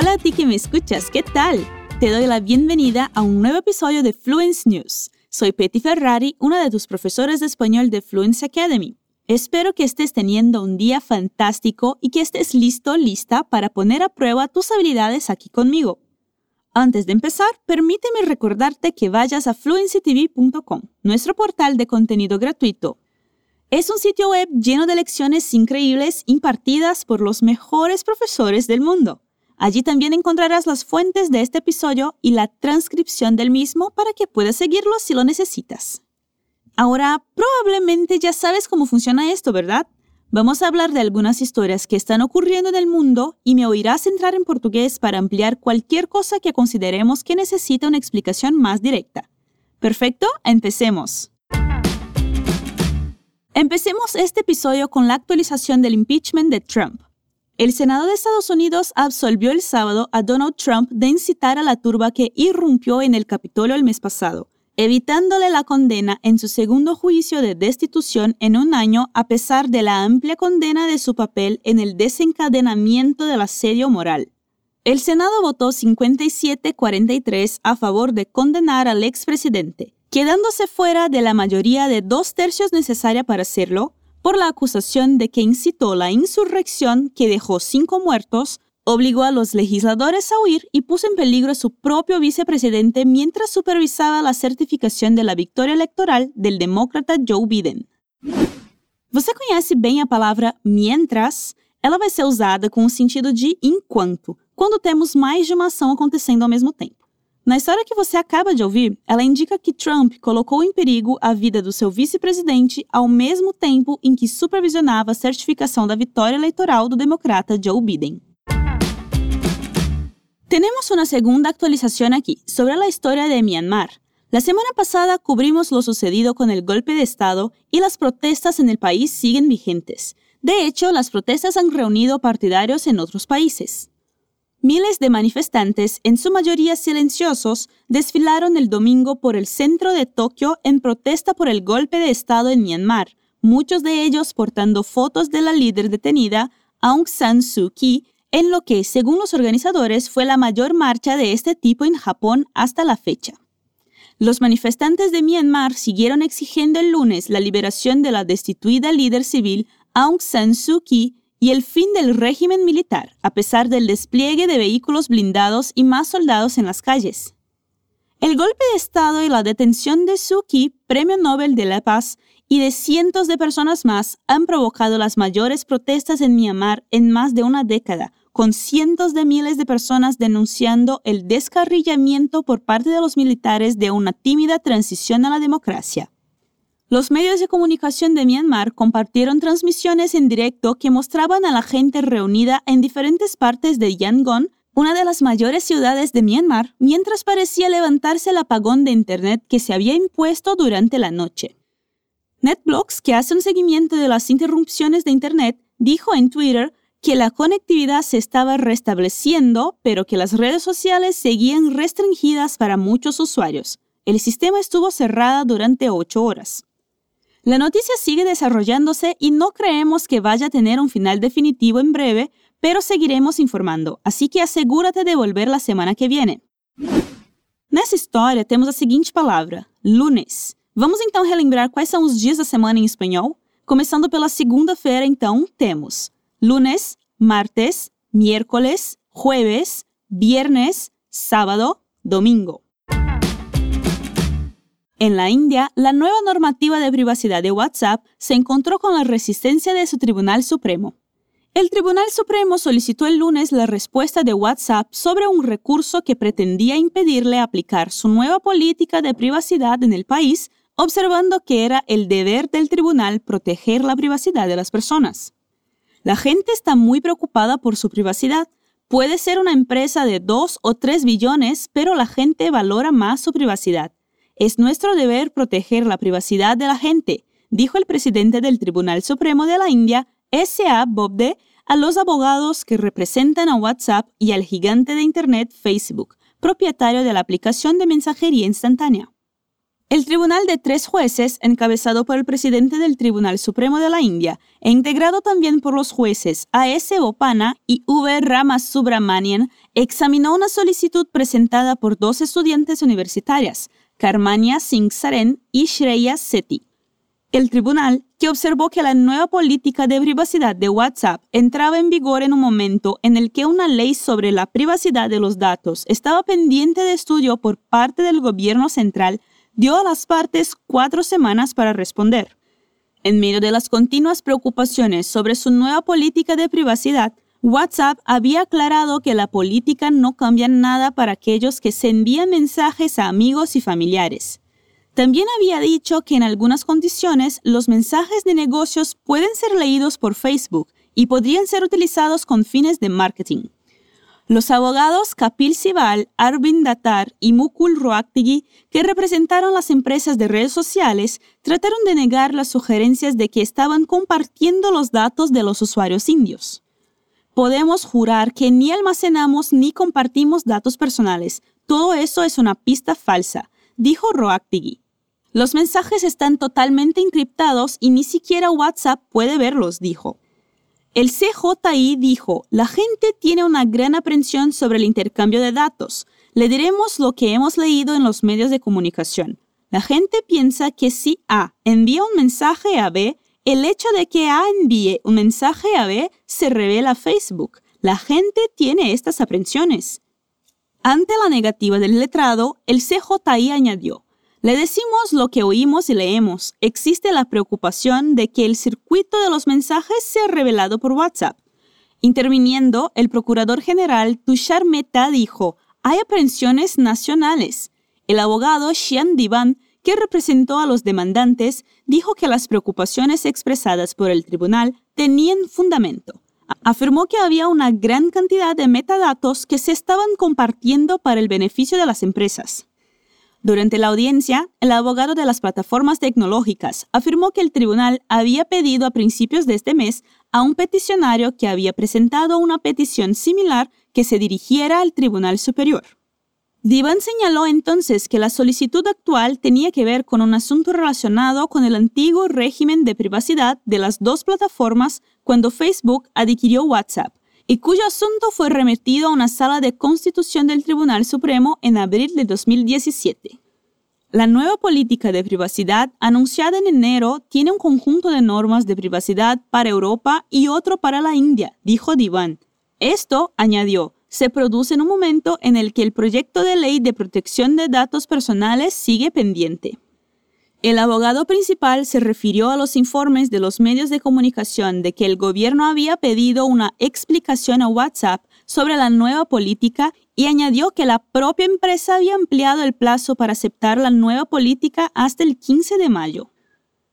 Hola a ti que me escuchas, ¿qué tal? Te doy la bienvenida a un nuevo episodio de Fluence News. Soy Petty Ferrari, una de tus profesores de español de Fluence Academy. Espero que estés teniendo un día fantástico y que estés listo, lista para poner a prueba tus habilidades aquí conmigo. Antes de empezar, permíteme recordarte que vayas a fluencytv.com, nuestro portal de contenido gratuito. Es un sitio web lleno de lecciones increíbles impartidas por los mejores profesores del mundo. Allí también encontrarás las fuentes de este episodio y la transcripción del mismo para que puedas seguirlo si lo necesitas. Ahora, probablemente ya sabes cómo funciona esto, ¿verdad? Vamos a hablar de algunas historias que están ocurriendo en el mundo y me oirás entrar en portugués para ampliar cualquier cosa que consideremos que necesita una explicación más directa. Perfecto, empecemos. Empecemos este episodio con la actualización del impeachment de Trump. El Senado de Estados Unidos absolvió el sábado a Donald Trump de incitar a la turba que irrumpió en el Capitolio el mes pasado evitándole la condena en su segundo juicio de destitución en un año a pesar de la amplia condena de su papel en el desencadenamiento del asedio moral. El Senado votó 57-43 a favor de condenar al expresidente, quedándose fuera de la mayoría de dos tercios necesaria para hacerlo, por la acusación de que incitó la insurrección que dejó cinco muertos, obligó a los legisladores a huir y puso en peligro a su propio vicepresidente mientras supervisaba la certificación de la victoria electoral del demócrata Joe Biden. Você conhece bem a palavra mientras? Ela vai ser usada com o sentido de enquanto, quando temos mais de uma ação acontecendo ao mesmo tempo. Na história que você acaba de ouvir, ela indica que Trump colocou em perigo a vida do seu vice-presidente ao mesmo tempo em que supervisionava a certificação da vitória eleitoral do democrata Joe Biden. Tenemos una segunda actualización aquí sobre la historia de Myanmar. La semana pasada cubrimos lo sucedido con el golpe de Estado y las protestas en el país siguen vigentes. De hecho, las protestas han reunido partidarios en otros países. Miles de manifestantes, en su mayoría silenciosos, desfilaron el domingo por el centro de Tokio en protesta por el golpe de Estado en Myanmar, muchos de ellos portando fotos de la líder detenida, Aung San Suu Kyi, en lo que, según los organizadores, fue la mayor marcha de este tipo en Japón hasta la fecha. Los manifestantes de Myanmar siguieron exigiendo el lunes la liberación de la destituida líder civil Aung San Suu Kyi y el fin del régimen militar, a pesar del despliegue de vehículos blindados y más soldados en las calles. El golpe de Estado y la detención de Suu Kyi, Premio Nobel de la Paz, y de cientos de personas más han provocado las mayores protestas en Myanmar en más de una década, con cientos de miles de personas denunciando el descarrillamiento por parte de los militares de una tímida transición a la democracia. Los medios de comunicación de Myanmar compartieron transmisiones en directo que mostraban a la gente reunida en diferentes partes de Yangon, una de las mayores ciudades de Myanmar, mientras parecía levantarse el apagón de Internet que se había impuesto durante la noche. NetBlocks, que hace un seguimiento de las interrupciones de Internet, dijo en Twitter que la conectividad se estaba restableciendo, pero que las redes sociales seguían restringidas para muchos usuarios. El sistema estuvo cerrado durante ocho horas. La noticia sigue desarrollándose y no creemos que vaya a tener un final definitivo en breve, pero seguiremos informando, así que asegúrate de volver la semana que viene. Nessa história temos a seguinte palavra: lunes. Vamos então relembrar quais são os dias da semana em espanhol? Começando pela segunda-feira, então, temos lunes, martes, miércoles, jueves, viernes, sábado, domingo. En la India, la nueva normativa de privacidad de WhatsApp se encontró con la resistencia de su Tribunal Supremo. El Tribunal Supremo solicitó el lunes la respuesta de WhatsApp sobre un recurso que pretendía impedirle aplicar su nueva política de privacidad en el país, observando que era el deber del tribunal proteger la privacidad de las personas. La gente está muy preocupada por su privacidad. Puede ser una empresa de 2 o 3 billones, pero la gente valora más su privacidad. Es nuestro deber proteger la privacidad de la gente, dijo el presidente del Tribunal Supremo de la India, S.A. Bobde, a los abogados que representan a WhatsApp y al gigante de Internet Facebook, propietario de la aplicación de mensajería instantánea. El tribunal de tres jueces, encabezado por el presidente del Tribunal Supremo de la India e integrado también por los jueces A.S. Bopana y V. Ramasubramanian, examinó una solicitud presentada por dos estudiantes universitarias, Karmania Singh Saren y Shreya Sethi. El tribunal, que observó que la nueva política de privacidad de WhatsApp entraba en vigor en un momento en el que una ley sobre la privacidad de los datos estaba pendiente de estudio por parte del gobierno central, dio a las partes cuatro semanas para responder. En medio de las continuas preocupaciones sobre su nueva política de privacidad, WhatsApp había aclarado que la política no cambia nada para aquellos que se envían mensajes a amigos y familiares. También había dicho que en algunas condiciones los mensajes de negocios pueden ser leídos por Facebook y podrían ser utilizados con fines de marketing. Los abogados Kapil Sibal, Arvind Datar y Mukul Roaktigi, que representaron las empresas de redes sociales, trataron de negar las sugerencias de que estaban compartiendo los datos de los usuarios indios. Podemos jurar que ni almacenamos ni compartimos datos personales. Todo eso es una pista falsa, dijo Roaktigi. Los mensajes están totalmente encriptados y ni siquiera WhatsApp puede verlos, dijo. El CJI dijo, la gente tiene una gran aprensión sobre el intercambio de datos. Le diremos lo que hemos leído en los medios de comunicación. La gente piensa que si A envía un mensaje a B, el hecho de que A envíe un mensaje a B se revela a Facebook. La gente tiene estas aprensiones. Ante la negativa del letrado, el CJI añadió, le decimos lo que oímos y leemos. Existe la preocupación de que el circuito de los mensajes sea revelado por WhatsApp. Interviniendo, el procurador general Tushar Mehta dijo, hay aprehensiones nacionales. El abogado Xian Divan, que representó a los demandantes, dijo que las preocupaciones expresadas por el tribunal tenían fundamento. Afirmó que había una gran cantidad de metadatos que se estaban compartiendo para el beneficio de las empresas. Durante la audiencia, el abogado de las plataformas tecnológicas afirmó que el tribunal había pedido a principios de este mes a un peticionario que había presentado una petición similar que se dirigiera al Tribunal Superior. Divan señaló entonces que la solicitud actual tenía que ver con un asunto relacionado con el antiguo régimen de privacidad de las dos plataformas cuando Facebook adquirió WhatsApp y cuyo asunto fue remitido a una sala de constitución del Tribunal Supremo en abril de 2017. La nueva política de privacidad anunciada en enero tiene un conjunto de normas de privacidad para Europa y otro para la India, dijo Divan. Esto, añadió, se produce en un momento en el que el proyecto de ley de protección de datos personales sigue pendiente. El abogado principal se refirió a los informes de los medios de comunicación de que el gobierno había pedido una explicación a WhatsApp sobre la nueva política y añadió que la propia empresa había ampliado el plazo para aceptar la nueva política hasta el 15 de mayo.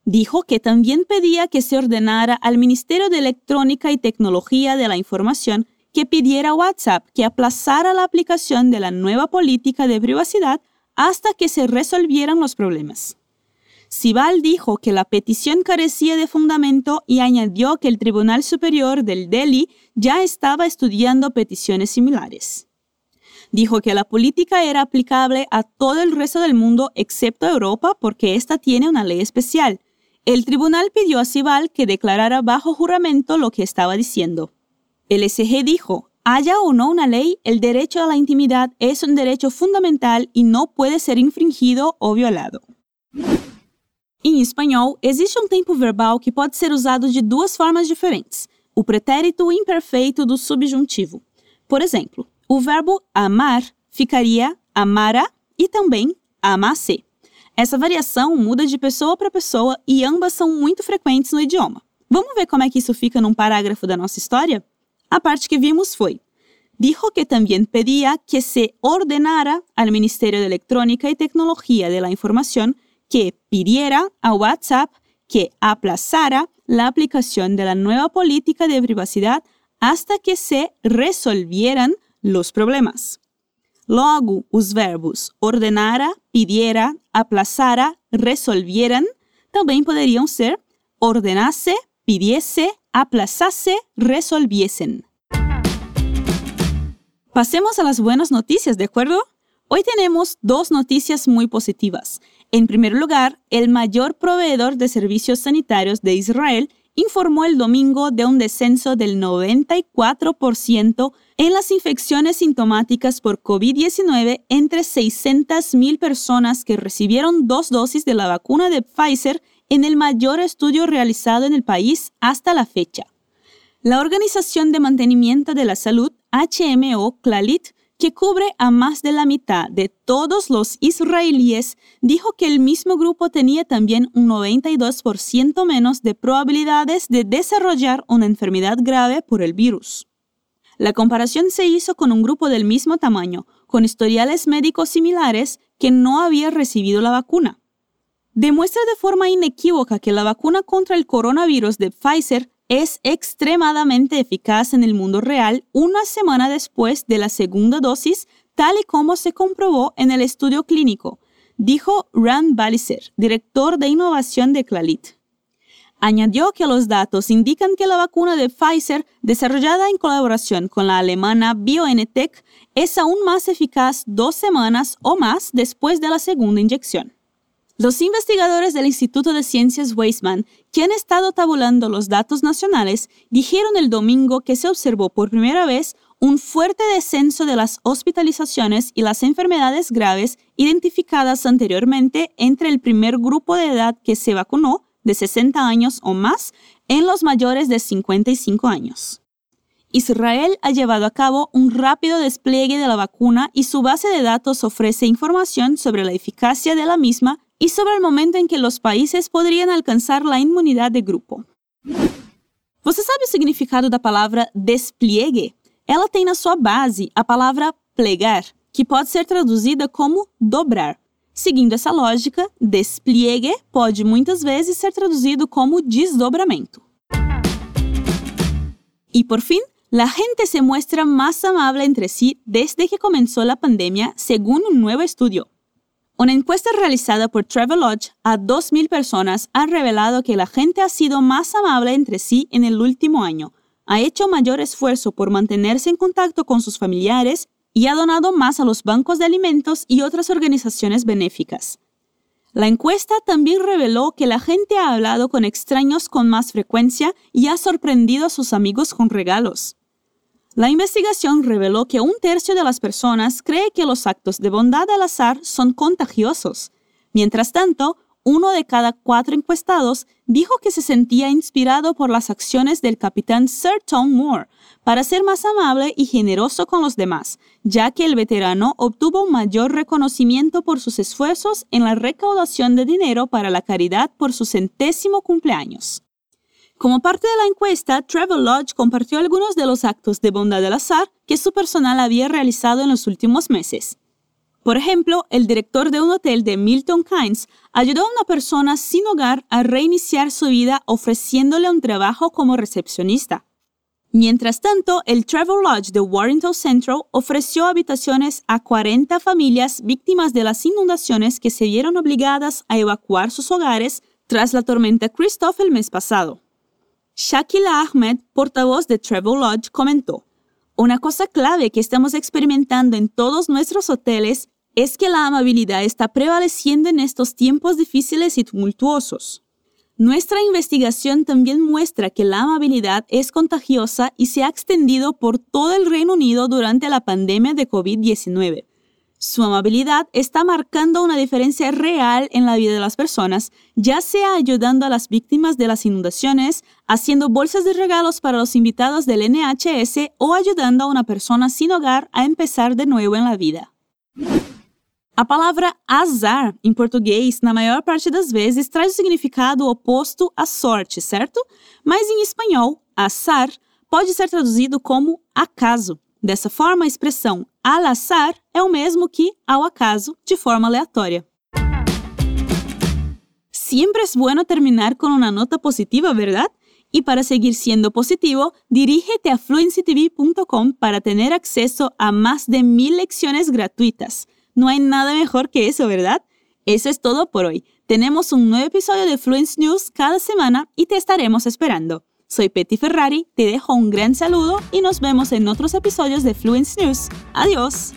Dijo que también pedía que se ordenara al Ministerio de Electrónica y Tecnología de la Información que pidiera a WhatsApp que aplazara la aplicación de la nueva política de privacidad hasta que se resolvieran los problemas. Sibal dijo que la petición carecía de fundamento y añadió que el Tribunal Superior del Delhi ya estaba estudiando peticiones similares. Dijo que la política era aplicable a todo el resto del mundo excepto Europa porque ésta tiene una ley especial. El tribunal pidió a Sibal que declarara bajo juramento lo que estaba diciendo. El SG dijo, haya o no una ley, el derecho a la intimidad es un derecho fundamental y no puede ser infringido o violado. Em espanhol, existe um tempo verbal que pode ser usado de duas formas diferentes: o pretérito imperfeito do subjuntivo. Por exemplo, o verbo amar ficaria amara e também amasse. Essa variação muda de pessoa para pessoa e ambas são muito frequentes no idioma. Vamos ver como é que isso fica num parágrafo da nossa história? A parte que vimos foi: dijo que también pedía que se ordenara al Ministerio de Electrónica y Tecnología de la Información que pidiera a WhatsApp que aplazara la aplicación de la nueva política de privacidad hasta que se resolvieran los problemas. Logo, os verbos ordenara, pidiera, aplazara, resolvieran também poderiam ser ordenasse, pidiese, aplazasse, resolviesen. Pasemos a las buenas noticias, ¿de acuerdo? Hoy tenemos dos noticias muy positivas. En primer lugar, el mayor proveedor de servicios sanitarios de Israel informó el domingo de un descenso del 94% en las infecciones sintomáticas por COVID-19 entre 600.000 personas que recibieron dos dosis de la vacuna de Pfizer en el mayor estudio realizado en el país hasta la fecha. La Organización de Mantenimiento de la Salud, HMO Clalit, que cubre a más de la mitad de todos los israelíes, dijo que el mismo grupo tenía también un 92% menos de probabilidades de desarrollar una enfermedad grave por el virus. La comparación se hizo con un grupo del mismo tamaño, con historiales médicos similares, que no había recibido la vacuna. Demuestra de forma inequívoca que la vacuna contra el coronavirus de Pfizer es extremadamente eficaz en el mundo real una semana después de la segunda dosis, tal y como se comprobó en el estudio clínico, dijo Rand Baliser, director de innovación de Clalit. Añadió que los datos indican que la vacuna de Pfizer, desarrollada en colaboración con la alemana BioNTech, es aún más eficaz dos semanas o más después de la segunda inyección. Los investigadores del Instituto de Ciencias Weizmann, que han estado tabulando los datos nacionales, dijeron el domingo que se observó por primera vez un fuerte descenso de las hospitalizaciones y las enfermedades graves identificadas anteriormente entre el primer grupo de edad que se vacunó, de 60 años o más, en los mayores de 55 años. Israel ha llevado a cabo un rápido despliegue de la vacuna y su base de datos ofrece información sobre la eficacia de la misma y sobre el momento en que los países podrían alcanzar la inmunidad de grupo. Você sabe o significado da palavra despliegue? Ela tem na sua base a palavra plegar, que pode ser traduzida como dobrar. Seguindo essa lógica, despliegue pode muitas vezes ser traduzido como desdobramento. Y por fin, la gente se muestra más amable entre sí desde que comenzó la pandemia, según un nuevo estudio. Una encuesta realizada por Travelodge a 2.000 personas ha revelado que la gente ha sido más amable entre sí en el último año, ha hecho mayor esfuerzo por mantenerse en contacto con sus familiares y ha donado más a los bancos de alimentos y otras organizaciones benéficas. La encuesta también reveló que la gente ha hablado con extraños con más frecuencia y ha sorprendido a sus amigos con regalos. La investigación reveló que un tercio de las personas cree que los actos de bondad al azar son contagiosos. Mientras tanto, uno de cada cuatro encuestados dijo que se sentía inspirado por las acciones del capitán Sir Tom Moore para ser más amable y generoso con los demás, ya que el veterano obtuvo un mayor reconocimiento por sus esfuerzos en la recaudación de dinero para la caridad por su centésimo cumpleaños. Como parte de la encuesta, Travel Lodge compartió algunos de los actos de bondad del azar que su personal había realizado en los últimos meses. Por ejemplo, el director de un hotel de Milton Keynes ayudó a una persona sin hogar a reiniciar su vida ofreciéndole un trabajo como recepcionista. Mientras tanto, el Travel Lodge de Warrington Central ofreció habitaciones a 40 familias víctimas de las inundaciones que se vieron obligadas a evacuar sus hogares tras la tormenta Christoph el mes pasado. Shakila Ahmed, portavoz de Travel Lodge, comentó, Una cosa clave que estamos experimentando en todos nuestros hoteles es que la amabilidad está prevaleciendo en estos tiempos difíciles y tumultuosos. Nuestra investigación también muestra que la amabilidad es contagiosa y se ha extendido por todo el Reino Unido durante la pandemia de COVID-19. Su amabilidad está marcando una diferencia real en la vida de las personas, ya sea ayudando a las víctimas de las inundaciones, haciendo bolsas de regalos para los invitados del NHS o ayudando a una persona sin hogar a empezar de nuevo en la vida. A palavra azar, em português, na maior parte das vezes, traz o significado oposto à sorte, certo? Mas em espanhol, azar pode ser traduzido como acaso. Dessa forma, a expressão al azar é o mesmo que ao acaso, de forma aleatória. Siempre es bueno terminar con una nota positiva, ¿verdad? Y para seguir siendo positivo, dirígete a fluencytv.com para tener acceso a más de mil lecciones gratuitas. No hay nada mejor que eso, ¿verdad? Eso es todo por hoy. Tenemos un nuevo episodio de Fluence News cada semana y te estaremos esperando. Soy Petty Ferrari, te dejo un gran saludo y nos vemos en otros episodios de Fluence News. Adiós.